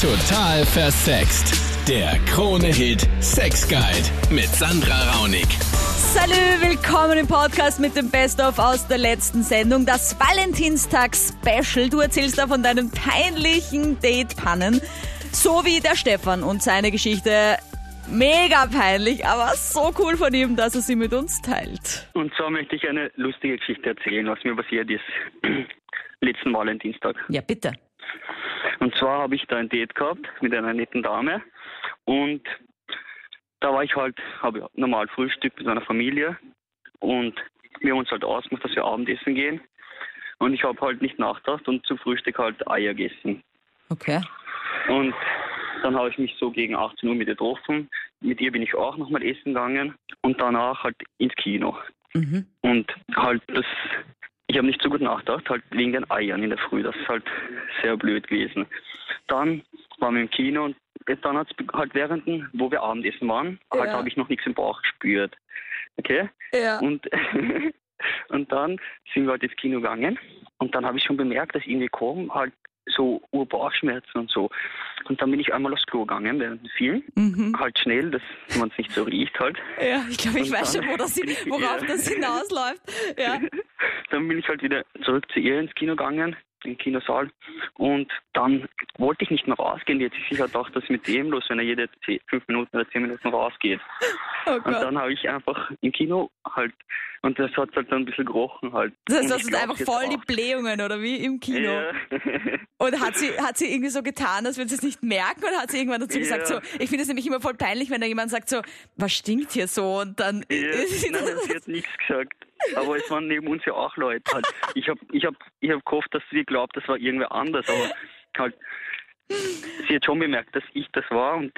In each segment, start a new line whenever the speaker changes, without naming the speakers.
Total versext. Der Krone-Hit Sex Guide mit Sandra Raunig.
Salü, willkommen im Podcast mit dem Best-of aus der letzten Sendung, das Valentinstag-Special. Du erzählst da von deinen peinlichen Date-Pannen, so wie der Stefan und seine Geschichte. Mega peinlich, aber so cool von ihm, dass er sie mit uns teilt.
Und zwar möchte ich eine lustige Geschichte erzählen, was mir passiert ist letzten Valentinstag.
Ja, bitte.
Und zwar habe ich da ein Date gehabt mit einer netten Dame und da war ich halt, habe normal Frühstück mit meiner Familie und wir haben uns halt ausgemacht, dass wir Abendessen gehen. Und ich habe halt nicht nachgedacht und zum Frühstück halt Eier gegessen.
Okay.
Und dann habe ich mich so gegen 18 Uhr mit ihr getroffen. Mit ihr bin ich auch nochmal essen gegangen und danach halt ins Kino.
Mhm.
Und halt das, ich habe nicht so gut nachgedacht, halt wegen den Eiern in der Früh. Das ist halt sehr blöd gewesen. Dann waren wir im Kino und dann hat es halt während, wo wir Abendessen waren, halt
Ja.
habe ich noch nichts im Bauch gespürt. Okay?
Ja.
Und, und dann sind wir halt ins Kino gegangen und dann habe ich schon bemerkt, dass irgendwie kommen halt so Urbauchschmerzen und so. Und dann bin ich einmal aufs Klo gegangen während dem Film.
Mhm.
Halt schnell, dass man es nicht so riecht halt.
Ja, ich glaube, ich
Und
weiß schon, wo das, worauf das hinausläuft. Ja.
Dann bin ich halt wieder zurück zu ihr ins Kino gegangen, im Kinosaal. Und dann wollte ich nicht mehr rausgehen. Jetzt ist sicher gedacht, dass mit dem los, wenn er jede 10, fünf Minuten oder zehn Minuten rausgeht.
Oh
Und dann habe ich einfach im Kino halt, und das hat halt dann ein bisschen gerochen halt.
Das heißt, du hast einfach voll die. Blähungen, oder wie, im Kino?
Ja.
Und hat sie, hat sie irgendwie so getan, als würde sie es nicht merken? Oder hat sie irgendwann dazu gesagt, so,
Ja.
ich finde es nämlich immer voll peinlich, wenn da jemand sagt so, was stinkt hier so? Und dann
Ja,
ist sie
nein, nein, sie hat nichts gesagt. Aber es waren neben uns ja auch Leute. Halt. Ich habe ich hab, ich hab gehofft, dass sie glaubt, das war irgendwer anders. Aber halt, sie hat schon bemerkt, dass ich das war. Und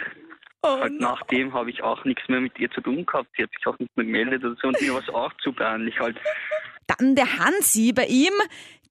oh,
halt
no.
nachdem habe ich auch nichts mehr mit ihr zu tun gehabt. Sie hat sich auch nicht mehr gemeldet oder so. Und mir war es auch zu peinlich halt.
Dann der Hansi, bei ihm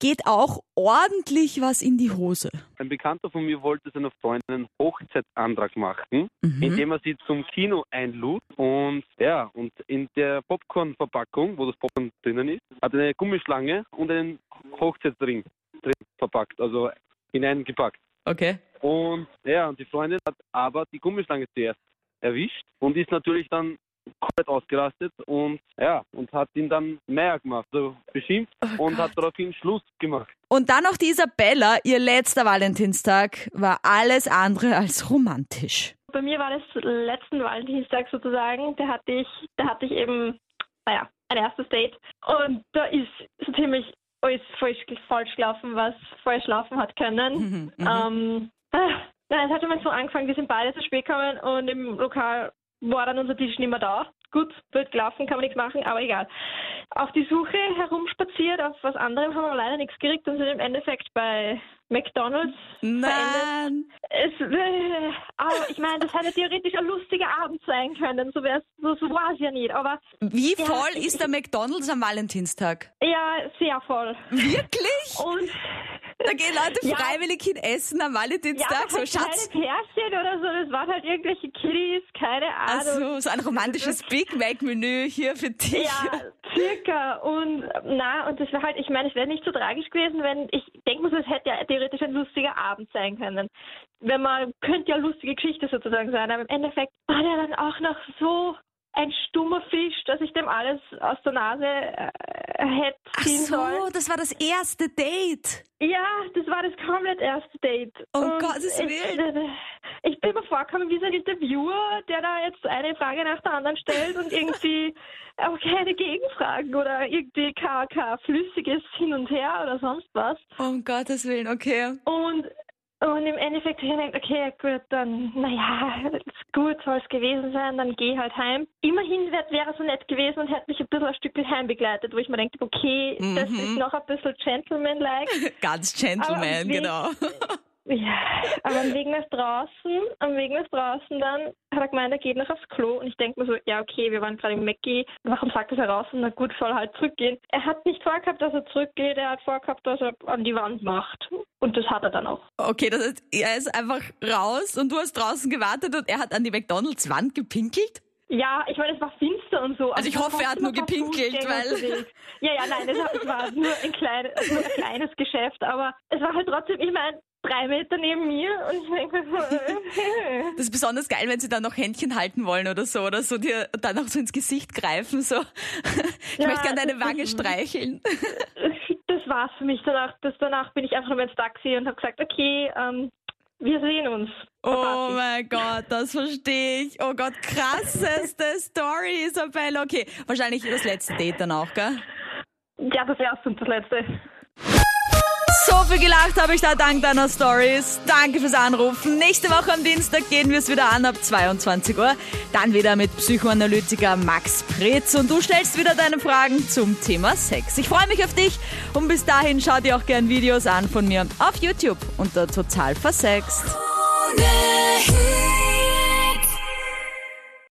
geht auch ordentlich was in die Hose.
Ein Bekannter von mir wollte seiner Freundin einen Hochzeitsantrag machen,
Mhm.
indem er sie zum Kino einlud. Und ja, und in der Popcorn-Verpackung, wo das Popcorn drinnen ist, hat er eine Gummischlange und einen Hochzeitsring drin verpackt, also hineingepackt.
Okay.
Und ja, und die Freundin hat aber die Gummischlange zuerst erwischt und ist natürlich dann komplett ausgerastet und ja, und hat ihn dann mehr gemacht, also beschimpft
Oh
und
Gott.
hat daraufhin Schluss gemacht.
Und dann noch die Isabella, ihr letzter Valentinstag war alles andere als romantisch.
Bei mir war das letzten Valentinstag sozusagen. Da hatte ich, da hatte ich eben, naja, ein erstes Date. Und da ist so ziemlich alles falsch, falsch gelaufen, was falsch laufen hat können.
Mhm.
Ähm, ah, nein, es hat schon mal so angefangen, wir sind beide zu spät gekommen und im Lokal war dann unser Tisch nicht mehr da. Gut, wird gelaufen, kann man nichts machen, aber egal. Auf die Suche herumspaziert, auf was anderem haben wir leider nichts gekriegt und sind im Endeffekt bei McDonalds.
Nein.
Es, äh, aber ich meine, das hätte theoretisch ein lustiger Abend sein können, so, wär's, so, so war es ja nicht. Aber
Wie
Ja,
voll ist der McDonalds am Valentinstag?
ja, sehr voll.
Wirklich?
Und
Da gehen Leute
Ja.
freiwillig hin essen am
ja,
Valentinstag, so
halt
Schatz.
keine Pärchen oder so, das waren halt irgendwelche Kiddies, keine Ahnung.
Also so ein romantisches Big Mac Menü hier für dich.
Ja, circa. Und na, und das wäre halt, ich meine, es wäre nicht so tragisch gewesen, wenn ich denke so, es hätte ja theoretisch ein lustiger Abend sein können. Wenn man könnte ja lustige Geschichte sozusagen sein, aber im Endeffekt war der dann auch noch so ein stummer Fisch, dass ich dem alles aus der Nase äh, hätte
Ach
ziehen
so,
sollen.
das war das erste Date.
Ja, das war das komplett erste Date.
Um
Und
Gottes
ich,
Willen.
Ich bin mir vorgekommen wie so ein Interviewer, der da jetzt eine Frage nach der anderen stellt und irgendwie auch keine Gegenfragen oder irgendwie kein flüssiges Hin und Her oder sonst was.
Um Gottes Willen, okay.
Und, und im Endeffekt habe ich gedacht, okay, gut, dann, naja, gut, soll es gewesen sein, dann geh halt heim. Immerhin wär- wäre er so nett gewesen und hätte mich ein bisschen ein Stück heim begleitet, wo ich mir denke, okay, das
Mhm.
ist noch ein bisschen Gentleman-like.
Ganz Gentleman, genau.
Ja, aber am Weg nach draußen, am Weg nach draußen dann hat er gemeint, er geht noch aufs Klo und ich denke mir so, ja okay, wir waren gerade im Mackie, warum sagt er heraus und na gut, soll halt zurückgehen. Er hat nicht vorgehabt, dass er zurückgeht, er hat vorgehabt, dass er an die Wand macht und das hat er dann auch.
Okay, das heißt, er ist einfach raus und du hast draußen gewartet und er hat an die McDonalds-Wand gepinkelt?
Ja, ich meine, es war finster und so.
Also ich
war
hoffe, er hat nur gepinkelt, weil-.
Ja, ja, nein, das es war nur ein, klein, nur ein kleines Geschäft, aber es war halt trotzdem, ich meine, drei Meter neben mir und ich denke mir so,
Das ist besonders geil, wenn sie dann noch Händchen halten wollen oder so, oder so dir dann auch so ins Gesicht greifen, so. Ich
Ja,
möchte gerne deine Wange streicheln.
das war's für mich danach. Das, danach bin ich einfach nur ins Taxi und habe gesagt, okay, ähm, wir sehen uns.
Oh mein Gott, das verstehe ich. Oh Gott, krasseste Story, Isabella. Okay, wahrscheinlich das letzte Date dann auch, gell?
Ja, das erste und das letzte.
So viel gelacht habe ich da dank deiner Stories. Danke fürs Anrufen. Nächste Woche am Dienstag gehen wir es wieder an ab 22 Uhr. Dann wieder mit Psychoanalytiker Max Pretz und du stellst wieder deine Fragen zum Thema Sex. Ich freue mich auf dich und bis dahin schau dir auch gern Videos an von mir auf YouTube unter Total Versext.
Hit.